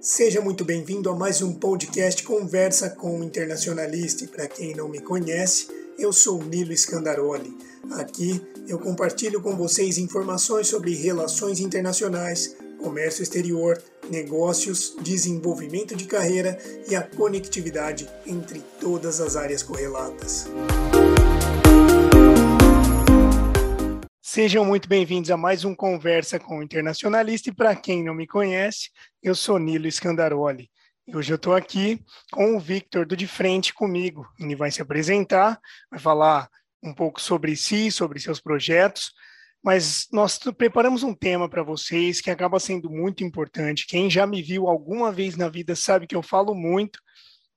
Seja muito bem-vindo a mais um podcast Conversa com o Internacionalista. Para quem não me conhece, eu sou Nilo Scandaroli. Aqui eu compartilho com vocês informações sobre relações internacionais, comércio exterior, negócios, desenvolvimento de carreira e a conectividade entre todas as áreas correlatas. Sejam muito bem-vindos a mais um Conversa com o Internacionalista. E para quem não me conhece, eu sou Nilo Scandaroli. E hoje eu estou aqui com o Victor do De Frente comigo. Ele vai se apresentar, vai falar um pouco sobre si, sobre seus projetos. Mas nós preparamos um tema para vocês que acaba sendo muito importante. Quem já me viu alguma vez na vida sabe que eu falo muito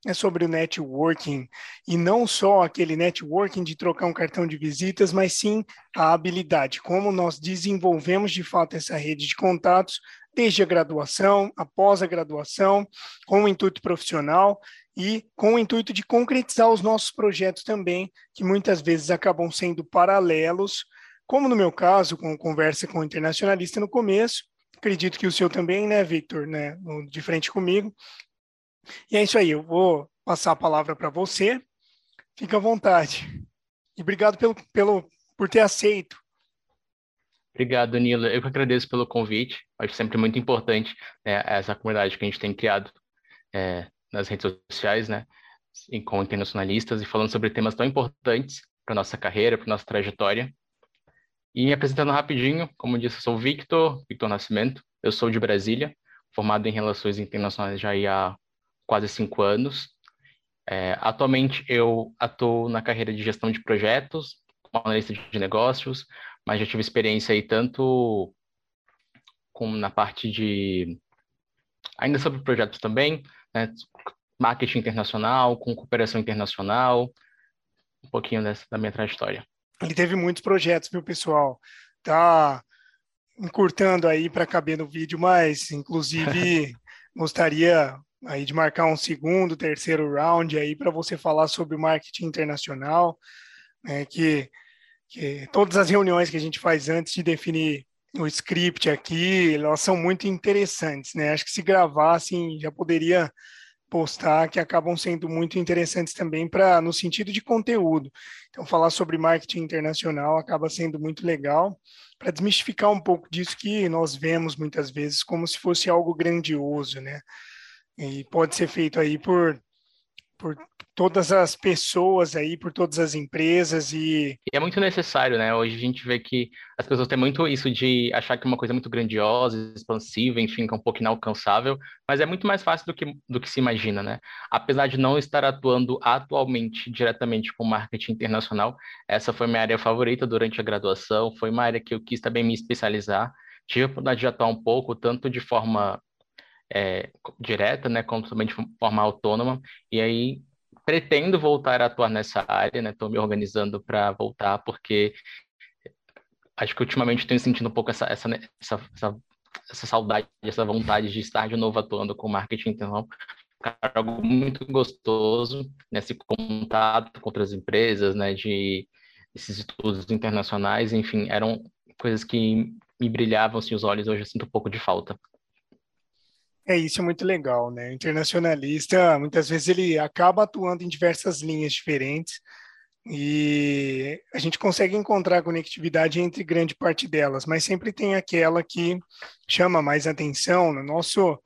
é sobre o networking. E não só aquele networking de trocar um cartão de visitas, mas sim a habilidade, como nós desenvolvemos de fato essa rede de contatos desde a graduação, após a graduação, com o intuito profissional e com o intuito de concretizar os nossos projetos também, que muitas vezes acabam sendo paralelos, como no meu caso, com conversa com o internacionalista no começo, acredito que o seu também, né, Victor, né, de frente comigo, e é isso aí, eu vou passar a palavra para você. Fica à vontade. E obrigado pelo, pelo, por ter aceito. Obrigado, Nila. Eu que agradeço pelo convite. Acho sempre muito importante né, essa comunidade que a gente tem criado é, nas redes sociais, né, com internacionalistas e falando sobre temas tão importantes para nossa carreira, para nossa trajetória. E me apresentando rapidinho, como disse, eu sou o Victor, Victor Nascimento. Eu sou de Brasília, formado em Relações Internacionais já há quase cinco anos. É, atualmente eu atuo na carreira de gestão de projetos, como analista de negócios, mas já tive experiência aí tanto como na parte de ainda sobre projetos também, né, marketing internacional, com cooperação internacional, um pouquinho dessa, da minha trajetória. Ele teve muitos projetos, viu, pessoal? Tá encurtando aí para caber no vídeo, mas inclusive gostaria aí de marcar um segundo, terceiro round aí para você falar sobre o marketing internacional, né, que, que todas as reuniões que a gente faz antes de definir o script aqui, elas são muito interessantes, né? Acho que se gravassem já poderia postar que acabam sendo muito interessantes também para no sentido de conteúdo. Então falar sobre marketing internacional acaba sendo muito legal para desmistificar um pouco disso que nós vemos muitas vezes como se fosse algo grandioso, né? E pode ser feito aí por, por todas as pessoas aí, por todas as empresas e... e... é muito necessário, né? Hoje a gente vê que as pessoas têm muito isso de achar que é uma coisa muito grandiosa, expansiva, enfim, que é um pouco inalcançável, mas é muito mais fácil do que, do que se imagina, né? Apesar de não estar atuando atualmente diretamente com marketing internacional, essa foi minha área favorita durante a graduação, foi uma área que eu quis também me especializar, tive a oportunidade de atuar um pouco, tanto de forma é, direta, né, como também de forma autônoma, e aí pretendo voltar a atuar nessa área, né, estou me organizando para voltar, porque acho que ultimamente tenho sentindo um pouco essa, essa, essa, essa, essa saudade, essa vontade de estar de novo atuando com marketing internacional, algo muito gostoso, nesse né, contato com outras empresas, né, de esses estudos internacionais, enfim, eram coisas que me brilhavam assim, os olhos, hoje eu sinto um pouco de falta. É, isso é muito legal, né? O internacionalista, muitas vezes, ele acaba atuando em diversas linhas diferentes e a gente consegue encontrar conectividade entre grande parte delas, mas sempre tem aquela que chama mais atenção no nosso,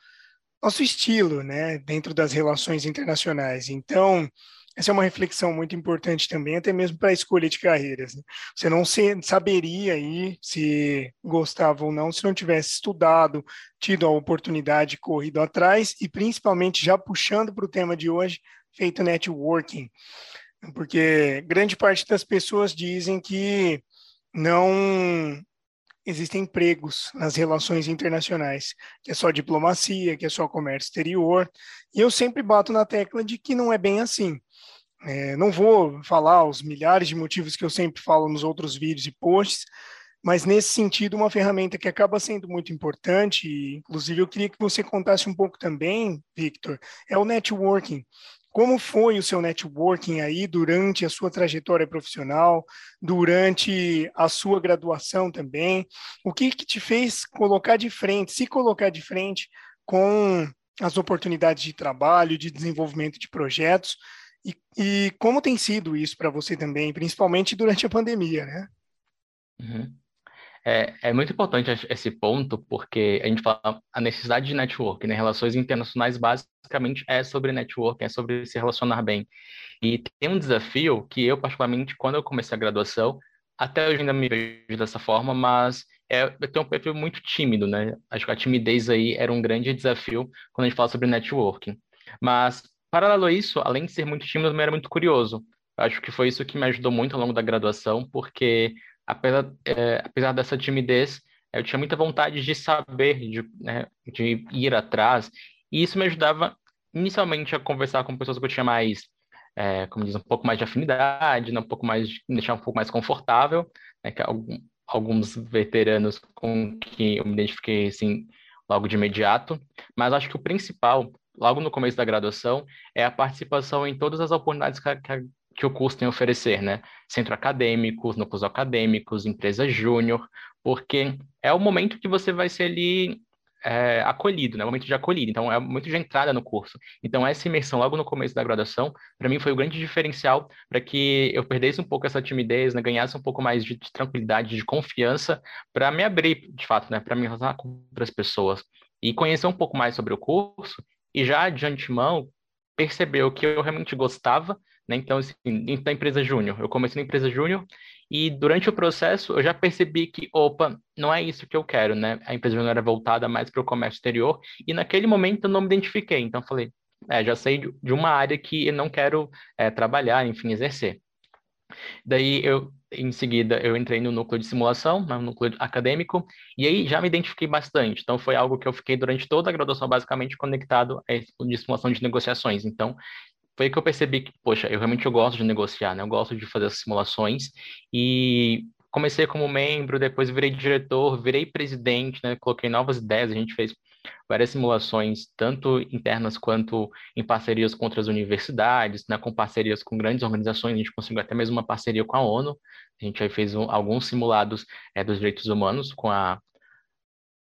nosso estilo, né? Dentro das relações internacionais. Então, essa é uma reflexão muito importante também, até mesmo para a escolha de carreiras. Né? Você não se, saberia aí se gostava ou não se não tivesse estudado, tido a oportunidade, corrido atrás e principalmente já puxando para o tema de hoje, feito networking. Porque grande parte das pessoas dizem que não existem empregos nas relações internacionais, que é só diplomacia, que é só comércio exterior. E eu sempre bato na tecla de que não é bem assim. É, não vou falar os milhares de motivos que eu sempre falo nos outros vídeos e posts, mas nesse sentido, uma ferramenta que acaba sendo muito importante, e inclusive eu queria que você contasse um pouco também, Victor, é o networking. Como foi o seu networking aí durante a sua trajetória profissional, durante a sua graduação também? O que, que te fez colocar de frente, se colocar de frente com as oportunidades de trabalho, de desenvolvimento de projetos, e, e como tem sido isso para você também, principalmente durante a pandemia, né? Uhum. É, é muito importante esse ponto, porque a gente fala a necessidade de network, né? Relações internacionais basicamente é sobre network, é sobre se relacionar bem. E tem um desafio que eu, particularmente, quando eu comecei a graduação, até hoje ainda me vejo dessa forma, mas é, eu tenho um perfil muito tímido, né? Acho que a timidez aí era um grande desafio quando a gente fala sobre networking. Mas, paralelo a isso, além de ser muito tímido, eu também era muito curioso. Acho que foi isso que me ajudou muito ao longo da graduação, porque apesar, é, apesar dessa timidez, eu tinha muita vontade de saber, de, né, de ir atrás, e isso me ajudava inicialmente a conversar com pessoas que eu tinha mais, é, como diz, um pouco mais de afinidade, né, um pouco mais, me deixar um pouco mais confortável, né, que algum, alguns veteranos com que eu me identifiquei, assim, logo de imediato, mas acho que o principal, logo no começo da graduação, é a participação em todas as oportunidades que, que, que o curso tem a oferecer, né? Centro acadêmicos, núcleos acadêmicos, empresa júnior, porque é o momento que você vai ser ali é, acolhido, né? O momento de acolhida. Então, é o momento de entrada no curso. Então, essa imersão logo no começo da graduação, para mim, foi o grande diferencial para que eu perdesse um pouco essa timidez, né? Ganhasse um pouco mais de, de tranquilidade, de confiança, para me abrir, de fato, né? Para me relacionar com outras pessoas e conhecer um pouco mais sobre o curso e já de antemão perceber o que eu realmente gostava né? Então, assim, da empresa júnior, eu comecei na empresa júnior e durante o processo eu já percebi que, opa, não é isso que eu quero, né? A empresa júnior era voltada mais para o comércio exterior e naquele momento eu não me identifiquei. Então, falei, é, já sei de uma área que eu não quero é, trabalhar, enfim, exercer. Daí eu, em seguida, eu entrei no núcleo de simulação, no núcleo acadêmico, e aí já me identifiquei bastante. Então foi algo que eu fiquei durante toda a graduação basicamente conectado a esse de simulação de negociações. Então foi aí que eu percebi que, poxa, eu realmente eu gosto de negociar, né? Eu gosto de fazer as simulações e comecei como membro, depois virei diretor, virei presidente, né? Coloquei novas ideias, a gente fez várias simulações, tanto internas quanto em parcerias com outras universidades, né? Com parcerias com grandes organizações, a gente conseguiu até mesmo uma parceria com a ONU, a gente aí fez um, alguns simulados é, dos direitos humanos com a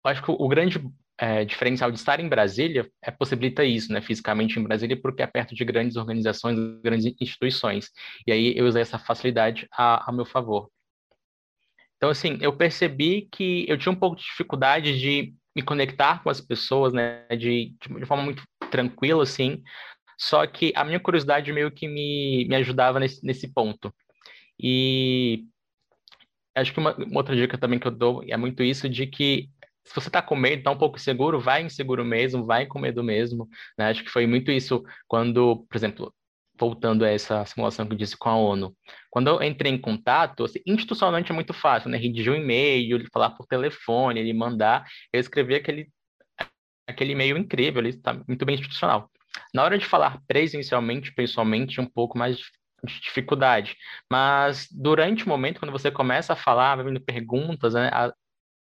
acho que o grande é, diferencial de estar em Brasília é possibilita isso, né, fisicamente em Brasília, porque é perto de grandes organizações, grandes instituições. E aí eu usei essa facilidade a, a meu favor. Então, assim, eu percebi que eu tinha um pouco de dificuldade de me conectar com as pessoas, né, de, de forma muito tranquila, assim, só que a minha curiosidade meio que me, me ajudava nesse, nesse ponto. E acho que uma, uma outra dica também que eu dou é muito isso de que se você está com medo, está um pouco inseguro, vai inseguro mesmo, vai com medo mesmo. Né? Acho que foi muito isso quando, por exemplo, voltando a essa simulação que eu disse com a ONU. Quando eu entrei em contato, assim, institucionalmente é muito fácil, né? Redigir um e-mail, falar por telefone, ele mandar, eu escrevi aquele, aquele e-mail incrível, ele está muito bem institucional. Na hora de falar presencialmente, pessoalmente, um pouco mais de dificuldade. Mas durante o momento, quando você começa a falar, vai vindo perguntas, né? A,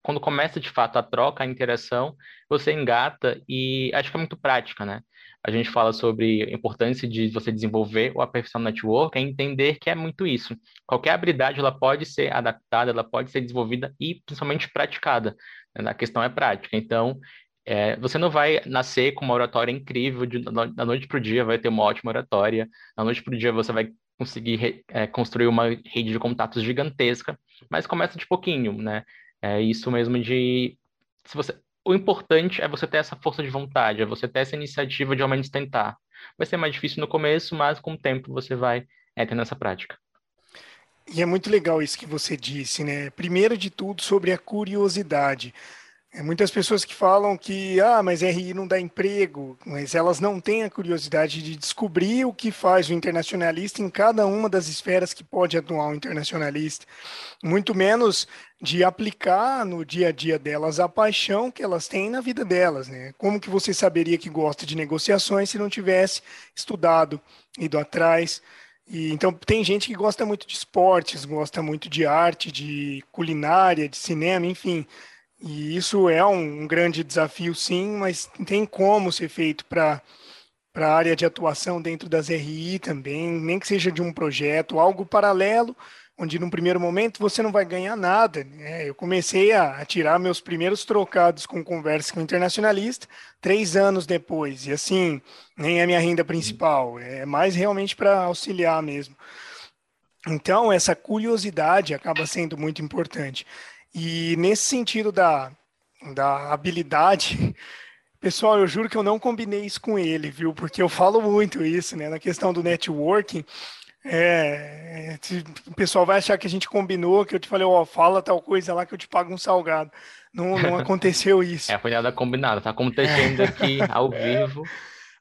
quando começa de fato a troca, a interação, você engata e acho que é muito prática, né? A gente fala sobre a importância de você desenvolver o aperfeiçoamento network, é entender que é muito isso. Qualquer habilidade ela pode ser adaptada, ela pode ser desenvolvida e principalmente praticada. Né? A questão é prática. Então, é, você não vai nascer com uma oratória incrível de, da noite para o dia, vai ter uma ótima oratória. Da noite para o dia você vai conseguir é, construir uma rede de contatos gigantesca, mas começa de pouquinho, né? É isso mesmo de se você o importante é você ter essa força de vontade, é você ter essa iniciativa de ao menos tentar. Vai ser mais difícil no começo, mas com o tempo você vai é, tendo essa prática. E é muito legal isso que você disse, né? Primeiro de tudo, sobre a curiosidade. É, muitas pessoas que falam que, ah, mas RI não dá emprego, mas elas não têm a curiosidade de descobrir o que faz o internacionalista em cada uma das esferas que pode atuar o internacionalista, muito menos de aplicar no dia a dia delas a paixão que elas têm na vida delas, né? Como que você saberia que gosta de negociações se não tivesse estudado, ido atrás? E, então, tem gente que gosta muito de esportes, gosta muito de arte, de culinária, de cinema, enfim e isso é um, um grande desafio, sim, mas tem como ser feito para para a área de atuação dentro das RI também, nem que seja de um projeto, algo paralelo, onde no primeiro momento você não vai ganhar nada. Né? Eu comecei a, tirar meus primeiros trocados com conversa com internacionalista três anos depois, e assim, nem é minha renda principal, é mais realmente para auxiliar mesmo. Então, essa curiosidade acaba sendo muito importante. E nesse sentido da, da habilidade, pessoal, eu juro que eu não combinei isso com ele, viu? Porque eu falo muito isso, né? Na questão do networking, é, o pessoal vai achar que a gente combinou, que eu te falei, ó, fala tal coisa lá que eu te pago um salgado. Não, não aconteceu isso. É, foi nada combinado, tá acontecendo aqui ao vivo.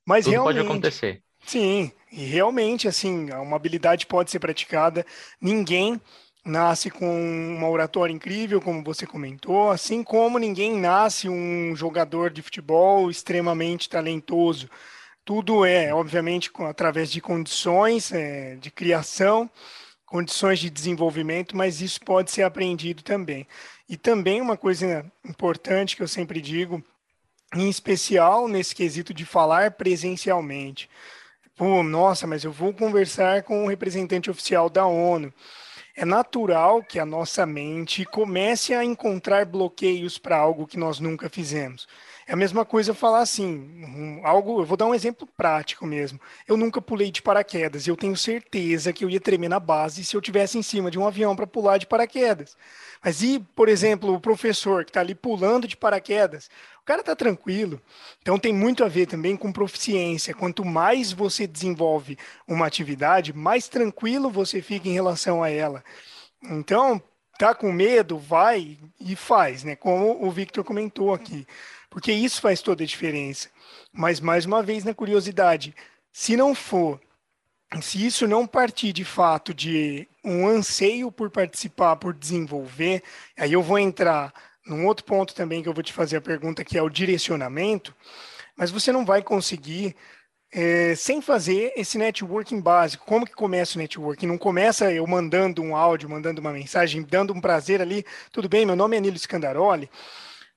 Mas Tudo realmente, pode acontecer. Sim, e realmente, assim, uma habilidade pode ser praticada. Ninguém nasce com uma oratória incrível, como você comentou, assim como ninguém nasce um jogador de futebol extremamente talentoso. Tudo é, obviamente, através de condições é, de criação, condições de desenvolvimento, mas isso pode ser aprendido também. E também uma coisa importante que eu sempre digo, em especial nesse quesito de falar presencialmente. Pô, nossa, mas eu vou conversar com o representante oficial da ONU. É natural que a nossa mente comece a encontrar bloqueios para algo que nós nunca fizemos. É a mesma coisa falar assim, um, algo, eu vou dar um exemplo prático mesmo. Eu nunca pulei de paraquedas, eu tenho certeza que eu ia tremer na base se eu tivesse em cima de um avião para pular de paraquedas. Mas e, por exemplo, o professor que está ali pulando de paraquedas, o cara está tranquilo. Então tem muito a ver também com proficiência. Quanto mais você desenvolve uma atividade, mais tranquilo você fica em relação a ela. Então, tá com medo, vai e faz, né? Como o Victor comentou aqui porque isso faz toda a diferença. Mas, mais uma vez, na curiosidade, se não for, se isso não partir de fato de um anseio por participar, por desenvolver, aí eu vou entrar num outro ponto também que eu vou te fazer a pergunta, que é o direcionamento, mas você não vai conseguir é, sem fazer esse networking básico. Como que começa o networking? Não começa eu mandando um áudio, mandando uma mensagem, dando um prazer ali, tudo bem, meu nome é Nilo Scandaroli,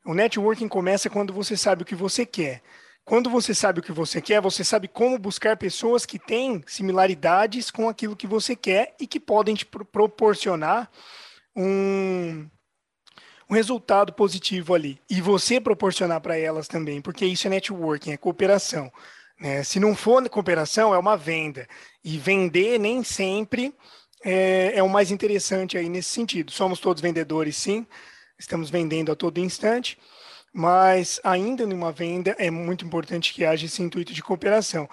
o networking começa quando você sabe o que você quer. Quando você sabe o que você quer, você sabe como buscar pessoas que têm similaridades com aquilo que você quer e que podem te proporcionar um, um resultado positivo ali. E você proporcionar para elas também, porque isso é networking, é cooperação. Né? Se não for cooperação, é uma venda. E vender nem sempre é, é o mais interessante aí nesse sentido. Somos todos vendedores, sim, estamos vendendo a todo instante, mas ainda numa venda é muito importante que haja esse intuito de cooperação.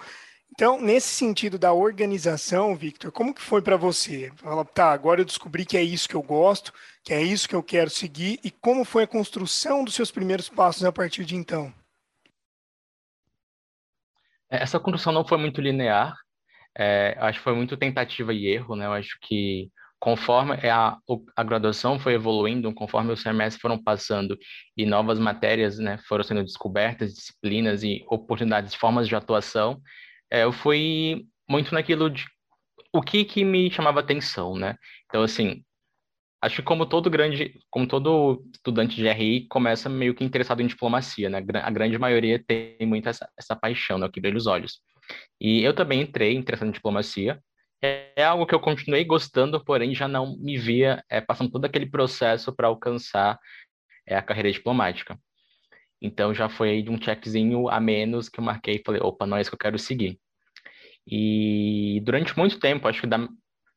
Então, nesse sentido da organização, Victor, como que foi para você? Fala, tá, agora eu descobri que é isso que eu gosto, que é isso que eu quero seguir, e como foi a construção dos seus primeiros passos a partir de então? Essa construção não foi muito linear, é, acho que foi muito tentativa e erro, né? Eu acho que conforme a, a graduação foi evoluindo, conforme os semestres foram passando e novas matérias né, foram sendo descobertas, disciplinas e oportunidades, formas de atuação, é, eu fui muito naquilo de o que, que me chamava atenção, né? Então, assim, acho que como todo grande, como todo estudante de RI, começa meio que interessado em diplomacia, né? A grande maioria tem muito essa, essa paixão, né? Que brilha os olhos. E eu também entrei interessado em diplomacia, é algo que eu continuei gostando, porém já não me via é, passando todo aquele processo para alcançar é, a carreira diplomática. Então já foi um checkzinho a menos que eu marquei e falei, opa, não é isso que eu quero seguir. E durante muito tempo, acho que da,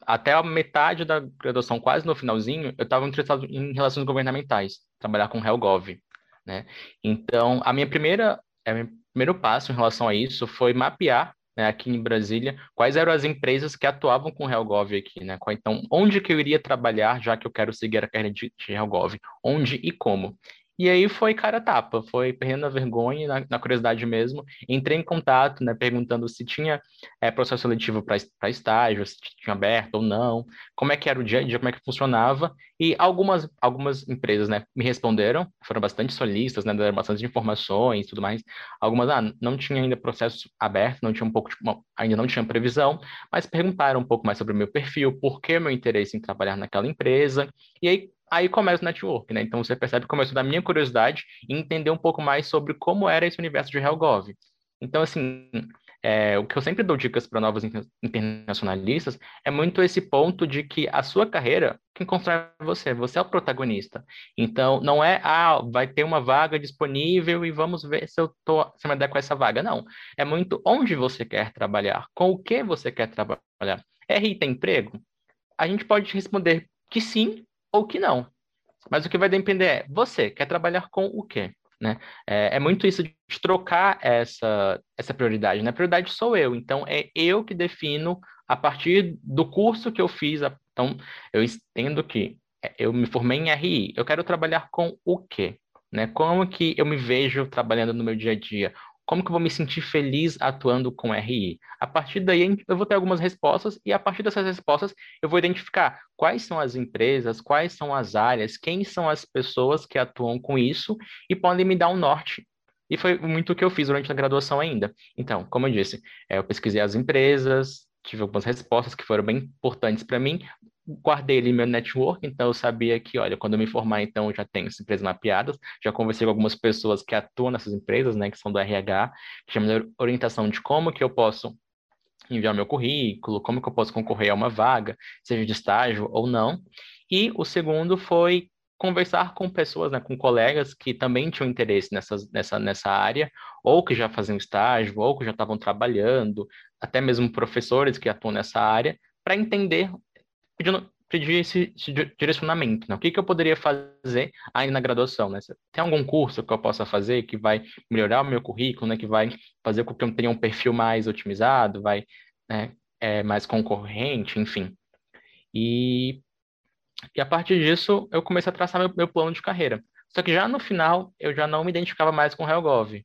até a metade da graduação, quase no finalzinho, eu estava interessado em relações governamentais, trabalhar com HelGov, né? Então, a minha primeira, a meu primeiro passo em relação a isso foi mapear né, aqui em Brasília, quais eram as empresas que atuavam com Helgov aqui, né? Então, onde que eu iria trabalhar, já que eu quero seguir a carreira de, de Helgov? Onde e como? E aí foi cara tapa, foi perdendo a vergonha, na, na curiosidade mesmo. Entrei em contato, né, perguntando se tinha é, processo seletivo para estágio, se tinha aberto ou não, como é que era o dia a dia, como é que funcionava. E algumas, algumas empresas né, me responderam, foram bastante solistas, né, deram bastante informações tudo mais. Algumas ah, não tinha ainda processo aberto, não tinha um pouco ainda não tinha previsão, mas perguntaram um pouco mais sobre o meu perfil, por que meu interesse em trabalhar naquela empresa. E aí aí começa o network, né? Então você percebe que começou da minha curiosidade em entender um pouco mais sobre como era esse universo de HellGov. Então, assim, é, o que eu sempre dou dicas para novos internacionalistas é muito esse ponto de que a sua carreira, quem constrói você, você é o protagonista. Então, não é, ah, vai ter uma vaga disponível e vamos ver se eu tô, se me der com essa vaga. Não. É muito onde você quer trabalhar, com o que você quer trabalhar. RI tem emprego? A gente pode responder que sim ou que não. Mas o que vai depender é, você quer trabalhar com o quê? Né? É, é, muito isso de trocar essa, essa prioridade. Né? A prioridade sou eu, então é eu que defino a partir do curso que eu fiz. Então, eu entendo que é, eu me formei em RI, eu quero trabalhar com o quê? Né? Como que eu me vejo trabalhando no meu dia a dia? Como que eu vou me sentir feliz atuando com RI? A partir daí eu vou ter algumas respostas e a partir dessas respostas eu vou identificar quais são as empresas, quais são as áreas, quem são as pessoas que atuam com isso e podem me dar um norte. E foi muito o que eu fiz durante a graduação ainda. Então, como eu disse, é, eu pesquisei as empresas, tive algumas respostas que foram bem importantes para mim, guardei ali meu network, então eu sabia que, olha, quando eu me formar, então eu já tenho essas empresas mapeadas, já conversei com algumas pessoas que atuam nessas empresas, né, que são do RH, que já me deram orientação de como que eu posso enviar meu currículo, como que eu posso concorrer a uma vaga, seja de estágio ou não. E o segundo foi conversar com pessoas, né, com colegas que também tinham interesse nessa, nessa, nessa área, ou que já faziam estágio, ou que já estavam trabalhando, até mesmo professores que atuam nessa área, para entender pedindo, pedir esse, esse direcionamento, né? O que, que eu poderia fazer ainda na graduação, né? Tem algum curso que eu possa fazer que vai melhorar o meu currículo, né? Que vai fazer com que eu tenha um perfil mais otimizado, vai, né? É, mais concorrente, enfim. E, e a partir disso, eu comecei a traçar meu, meu plano de carreira. Só que já no final, eu já não me identificava mais com o Helgov.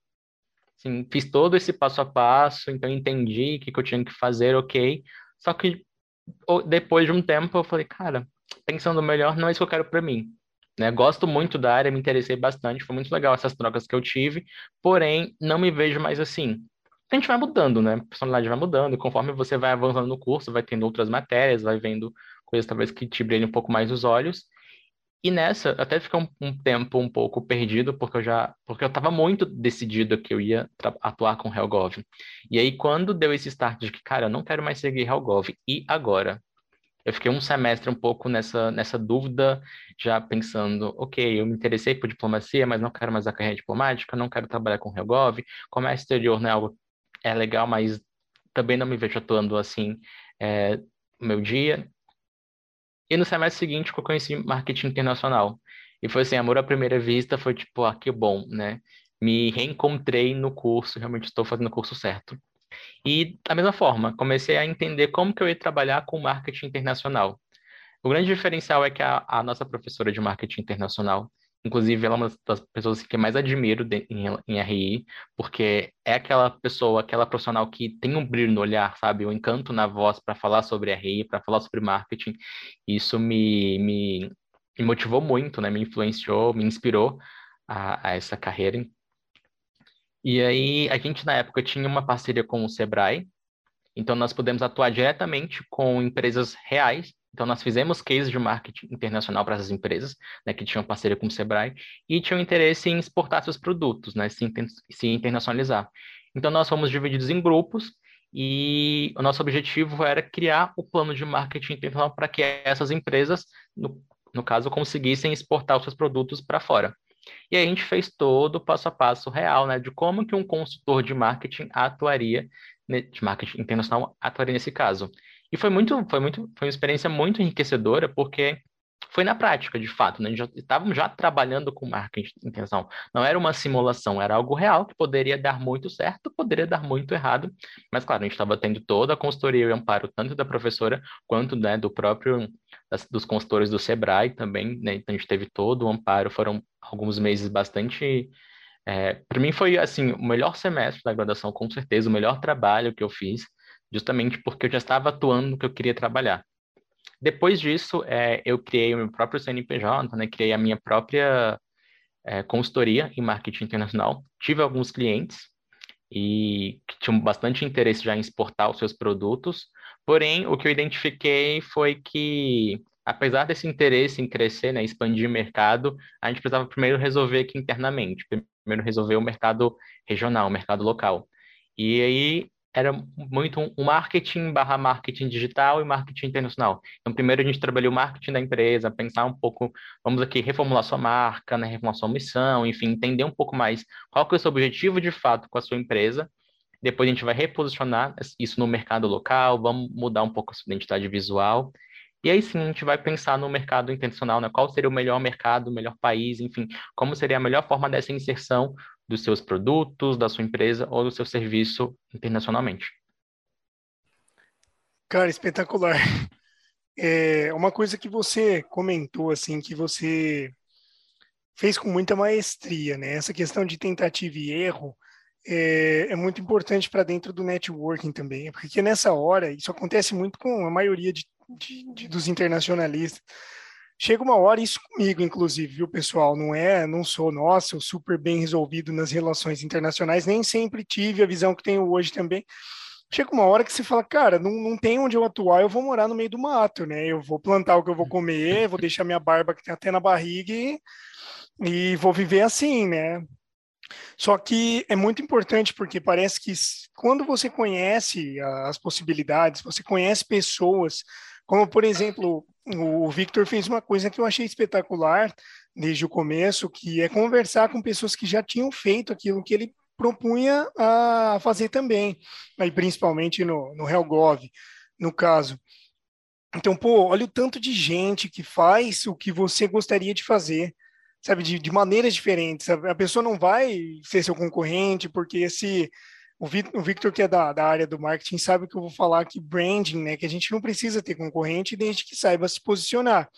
Assim, fiz todo esse passo a passo, então entendi o que, que eu tinha que fazer, ok. Só que depois de um tempo eu falei, cara, pensando melhor, não é isso que eu quero para mim. Né? Gosto muito da área, me interessei bastante, foi muito legal essas trocas que eu tive, porém, não me vejo mais assim. A gente vai mudando, né? A personalidade vai mudando, e conforme você vai avançando no curso, vai tendo outras matérias, vai vendo coisas talvez que te brilhem um pouco mais os olhos. E nessa, até fiquei um, um, tempo um pouco perdido, porque eu já, porque eu estava muito decidido que eu ia atuar com Helgov. E aí, quando deu esse start de que, cara, eu não quero mais seguir Helgov, e agora? Eu fiquei um semestre um pouco nessa, nessa dúvida, já pensando, ok, eu me interessei por diplomacia, mas não quero mais a carreira diplomática, não quero trabalhar com Helgov, comércio exterior não é algo é legal, mas também não me vejo atuando assim é, meu dia. E no semestre seguinte que eu conheci marketing internacional. E foi assim, amor à primeira vista, foi tipo, ah, que bom, né? Me reencontrei no curso, realmente estou fazendo o curso certo. E da mesma forma, comecei a entender como que eu ia trabalhar com marketing internacional. O grande diferencial é que a, a nossa professora de marketing internacional, Inclusive, ela é uma das pessoas que mais admiro em, em RI, porque é aquela pessoa, aquela profissional que tem um brilho no olhar, sabe? Um encanto na voz para falar sobre RI, para falar sobre marketing. Isso me, me, me, motivou muito, né? Me influenciou, me inspirou a, a essa carreira. E aí, a gente, na época, tinha uma parceria com o Sebrae, então nós pudemos atuar diretamente com empresas reais então, nós fizemos cases de marketing internacional para essas empresas, né, que tinham parceria com o Sebrae, e tinham interesse em exportar seus produtos, né, se, se internacionalizar. Então, nós fomos divididos em grupos, e o nosso objetivo era criar o plano de marketing internacional para que essas empresas, no, no caso, conseguissem exportar os seus produtos para fora. E aí a gente fez todo o passo a passo real, né, de como que um consultor de marketing atuaria, de marketing internacional atuaria nesse caso. E foi muito, foi muito, foi uma experiência muito enriquecedora, porque foi na prática, de fato, né? Já, estávamos já trabalhando com de intenção. Não era uma simulação, era algo real que poderia dar muito certo, poderia dar muito errado. Mas, claro, a gente estava tendo toda a consultoria e amparo, tanto da professora quanto né, do próprio, das, dos consultores do Sebrae também, né? Então, a gente teve todo o amparo, foram alguns meses bastante. É, para mim foi assim o melhor semestre da graduação, com certeza, o melhor trabalho que eu fiz justamente porque eu já estava atuando no que eu queria trabalhar. Depois disso, é, eu criei o meu próprio CNPJ, né, criei a minha própria é, consultoria em marketing internacional. Tive alguns clientes e que tinham bastante interesse já em exportar os seus produtos, porém, o que eu identifiquei foi que, apesar desse interesse em crescer, né, expandir o mercado, a gente precisava primeiro resolver aqui internamente, primeiro resolver o mercado regional, o mercado local. E aí era muito um marketing barra marketing digital e marketing internacional. Então, primeiro a gente trabalhou o marketing da empresa, pensar um pouco, vamos aqui, reformular sua marca, né, reformular sua missão, enfim, entender um pouco mais qual que é o seu objetivo de fato com a sua empresa. Depois a gente vai reposicionar isso no mercado local, vamos mudar um pouco a sua identidade visual. E aí sim a gente vai pensar no mercado internacional, né? Qual seria o melhor mercado, o melhor país, enfim, como seria a melhor forma dessa inserção dos seus produtos, da sua empresa ou do seu serviço internacionalmente. Cara, espetacular. É uma coisa que você comentou assim que você fez com muita maestria, né? Essa questão de tentativa e erro é, é muito importante para dentro do networking também, porque nessa hora isso acontece muito com a maioria de, de, de dos internacionalistas chega uma hora, isso comigo, inclusive, viu, pessoal? Não é, não sou, nossa, eu super bem resolvido nas relações internacionais, nem sempre tive a visão que tenho hoje também. Chega uma hora que você fala, cara, não, não tem onde eu atuar, eu vou morar no meio do mato, né? Eu vou plantar o que eu vou comer, vou deixar minha barba que tem até na barriga e, e vou viver assim, né? Só que é muito importante porque parece que quando você conhece as possibilidades, você conhece pessoas, como por exemplo, o Victor fez uma coisa que eu achei espetacular desde o começo, que é conversar com pessoas que já tinham feito aquilo que ele propunha a fazer também, aí principalmente no, no Helgov, no caso. Então, pô, olha o tanto de gente que faz o que você gostaria de fazer, sabe, de, de maneiras diferentes. A pessoa não vai ser seu concorrente, porque esse o Victor, que é da, da área do marketing, sabe que eu vou falar que branding, né? Que a gente não precisa ter concorrente desde que saiba se posicionar.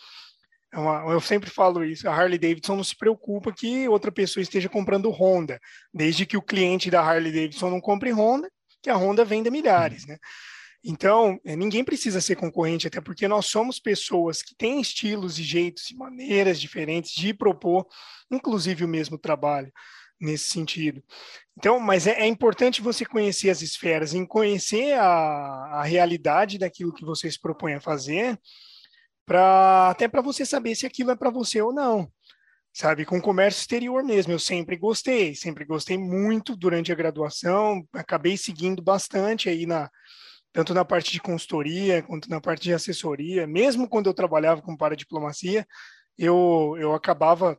É uma, eu sempre falo isso, a Harley Davidson não se preocupa que outra pessoa esteja comprando Honda, desde que o cliente da Harley Davidson não compre Honda, que a Honda venda milhares, né? Então, é, ninguém precisa ser concorrente, até porque nós somos pessoas que têm estilos e jeitos e maneiras diferentes de propor, inclusive o mesmo trabalho nesse sentido. Então, mas é, é, importante você conhecer as esferas, em conhecer a, a realidade daquilo que você se propõe a fazer, para até para você saber se aquilo é para você ou não. Sabe, com comércio exterior mesmo, eu sempre gostei, sempre gostei muito durante a graduação, acabei seguindo bastante aí na tanto na parte de consultoria quanto na parte de assessoria, mesmo quando eu trabalhava com paradiplomacia, eu eu acabava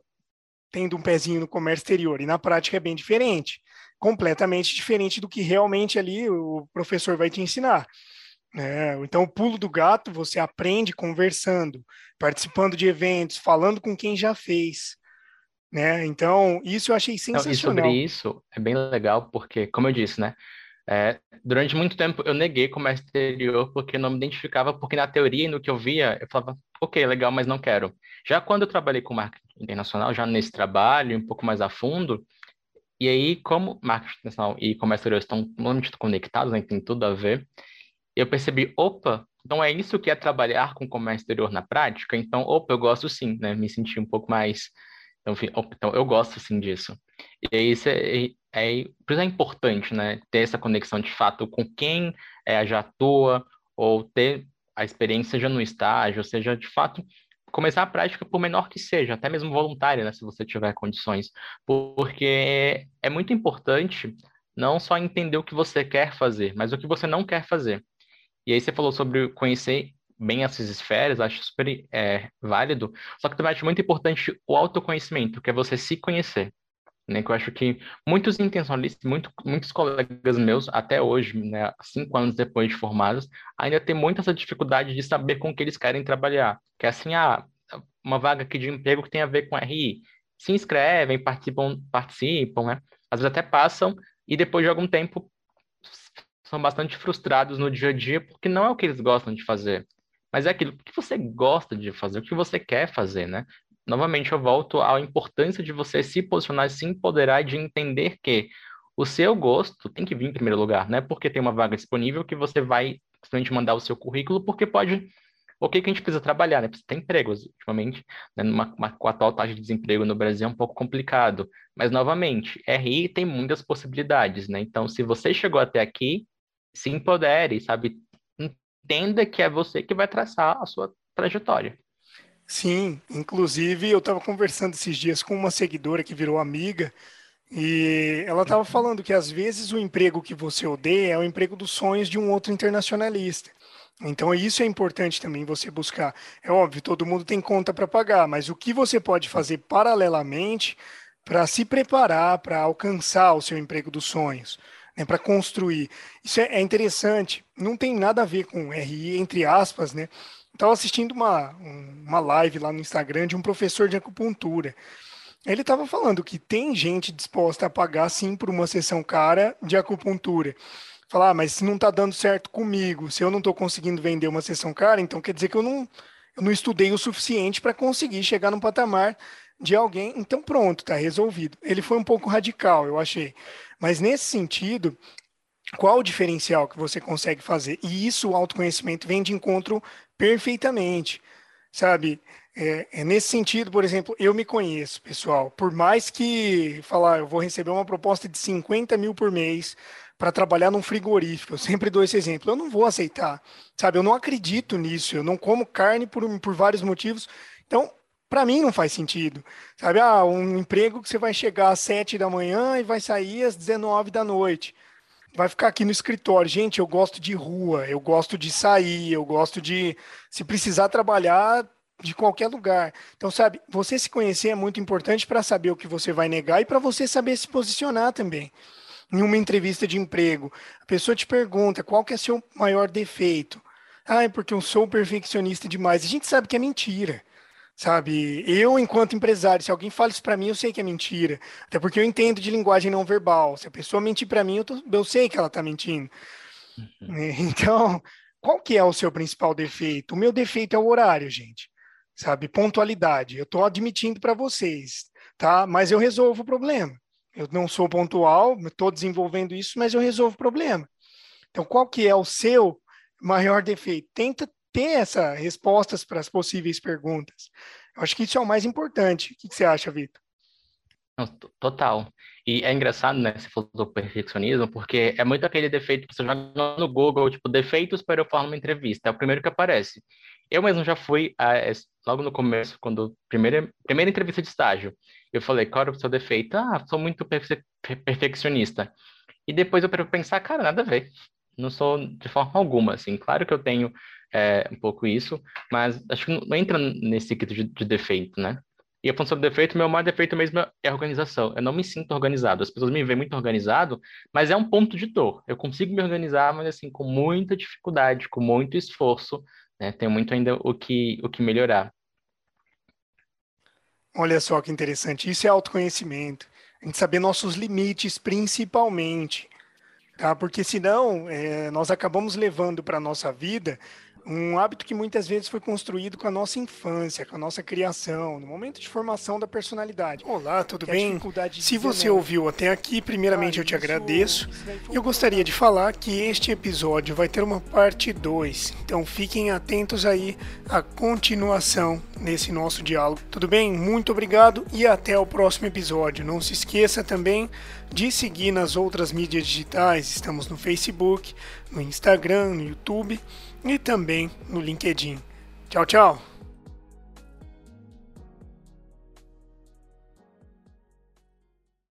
tendo um pezinho no comércio exterior, e na prática é bem diferente, completamente diferente do que realmente ali o professor vai te ensinar. É, então, o pulo do gato você aprende conversando, participando de eventos, falando com quem já fez. Né? Então, isso eu achei sensacional. Não, e sobre isso, é bem legal, porque, como eu disse, né? É, durante muito tempo eu neguei comércio exterior porque não me identificava, porque na teoria e no que eu via, eu falava, ok, legal, mas não quero. Já quando eu trabalhei com marketing internacional, já nesse trabalho, um pouco mais a fundo, e aí, como marketing internacional e comércio exterior estão muito conectados, né, tem tudo a ver, eu percebi, opa, então é isso que é trabalhar com comércio exterior na prática? Então, opa, eu gosto sim, né? Me senti um pouco mais. Então, então eu gosto sim disso. E isso é, é, por isso é importante, né? Ter essa conexão de fato com quem é, já atua, ou ter a experiência, seja no estágio, seja de fato começar a prática, por menor que seja, até mesmo voluntária, né, se você tiver condições, porque é muito importante não só entender o que você quer fazer, mas o que você não quer fazer. E aí você falou sobre conhecer bem essas esferas, acho super é, válido, só que também acho muito importante o autoconhecimento, que é você se conhecer né? Que eu acho que muitos intencionalistas, muito, muitos colegas meus, até hoje, né, cinco anos depois de formados, ainda tem muita essa dificuldade de saber com que eles querem trabalhar. Que é assim, ah, uma vaga aqui de emprego que tem a ver com RI. Se inscrevem, participam, participam, né? Às vezes até passam e depois de algum tempo são bastante frustrados no dia a dia porque não é o que eles gostam de fazer. Mas é aquilo que você gosta de fazer, o que você quer fazer, né? Novamente eu volto à importância de você se posicionar, se empoderar e de entender que o seu gosto tem que vir em primeiro lugar, não é porque tem uma vaga disponível que você vai simplesmente mandar o seu currículo, porque pode. O que, que a gente precisa trabalhar, né? Precisa ter empregos, ultimamente, né? Numa, uma, com a atual taxa de desemprego no Brasil é um pouco complicado. Mas, novamente, RI tem muitas possibilidades, né? Então, se você chegou até aqui, se empodere, sabe? Entenda que é você que vai traçar a sua trajetória. Sim, inclusive eu estava conversando esses dias com uma seguidora que virou amiga E ela estava falando que às vezes o emprego que você odeia é o emprego dos sonhos de um outro internacionalista. Então isso é importante também você buscar. É óbvio, todo mundo tem conta para pagar, mas o que você pode fazer paralelamente para se preparar para alcançar o seu emprego dos sonhos, né, para construir. Isso é, é, interessante, não tem nada a ver com RI, entre aspas, né? Estava assistindo uma, uma live lá no Instagram de um professor de acupuntura. Ele estava falando que tem gente disposta a pagar sim por uma sessão cara de acupuntura. Falar, ah, mas se não está dando certo comigo, se eu não estou conseguindo vender uma sessão cara, então quer dizer que eu não, eu não estudei o suficiente para conseguir chegar no patamar de alguém. Então pronto, está resolvido. Ele foi um pouco radical, eu achei. Mas nesse sentido, qual o diferencial que você consegue fazer? E isso o autoconhecimento vem de encontro perfeitamente, sabe? É, é, nesse sentido, por exemplo, eu me conheço, pessoal. Por mais que falar, eu vou receber uma proposta de 50 mil por mês para trabalhar num frigorífico, eu sempre dou esse exemplo. Eu não vou aceitar, sabe? Eu não acredito nisso. Eu não como carne por, por vários motivos. Então, para mim não faz sentido, sabe? Ah, um emprego que você vai chegar às 7 da manhã e vai sair às 19 da noite. Vai ficar aqui no escritório. Gente, eu gosto de rua, eu gosto de sair, eu gosto de, se precisar trabalhar, de qualquer lugar. Então, sabe, você se conhecer é muito importante para saber o que você vai negar e para você saber se posicionar também. Em uma entrevista de emprego, a pessoa te pergunta qual que é seu maior defeito. Ah, é porque eu sou perfeccionista demais. A gente sabe que é mentira. Sabe, eu, enquanto empresário, se alguém fala isso para mim, eu sei que é mentira. Até porque eu entendo de linguagem não verbal. Se a pessoa mentir para mim, eu, tô, eu, sei que ela está mentindo. Uhum. Então, qual que é o seu principal defeito? O meu defeito é o horário, gente sabe? Pontualidade. Eu estou admitindo para vocês, tá? Mas eu resolvo o problema. Eu não sou pontual, estou desenvolvendo isso, mas eu resolvo o problema. Então, qual que é o seu maior defeito? Tenta ter essas respostas para as possíveis perguntas. Eu acho que isso é o mais importante. O que, você acha, Vitor? Total. E é engraçado, né, você falou do perfeccionismo, porque é muito aquele defeito que você joga no Google, tipo, defeitos para eu falar numa entrevista. É o primeiro que aparece. Eu mesmo já fui, logo no começo, quando primeira, primeira entrevista de estágio, eu falei, qual era o seu defeito? Ah, sou muito perfe perfeccionista. E depois eu pensar, cara, nada a ver. Não sou de forma alguma, assim. Claro que eu tenho é, um pouco isso, mas acho que não, entra nesse quesito de, de defeito, né? E a função do defeito, meu maior defeito mesmo é a organização. Eu não me sinto organizado. As pessoas me veem muito organizado, mas é um ponto de dor. Eu consigo me organizar, mas assim, com muita dificuldade, com muito esforço, né? Tem muito ainda o que, o que melhorar. Olha só que interessante. Isso é autoconhecimento. A gente saber nossos limites, principalmente. Tá? Porque senão é, nós acabamos levando para a nossa vida um hábito que muitas vezes foi construído com a nossa infância, com a nossa criação, no momento de formação da personalidade. Olá, tudo bem? Se você ouviu até aqui, primeiramente eu te agradeço. E eu gostaria de falar que este episódio vai ter uma parte 2. Então fiquem atentos aí à continuação nesse nosso diálogo. Tudo bem? Muito obrigado e até o próximo episódio. Não se esqueça também de seguir nas outras mídias digitais. Estamos no Facebook, no Instagram, no YouTube e também no LinkedIn. Tchau, tchau!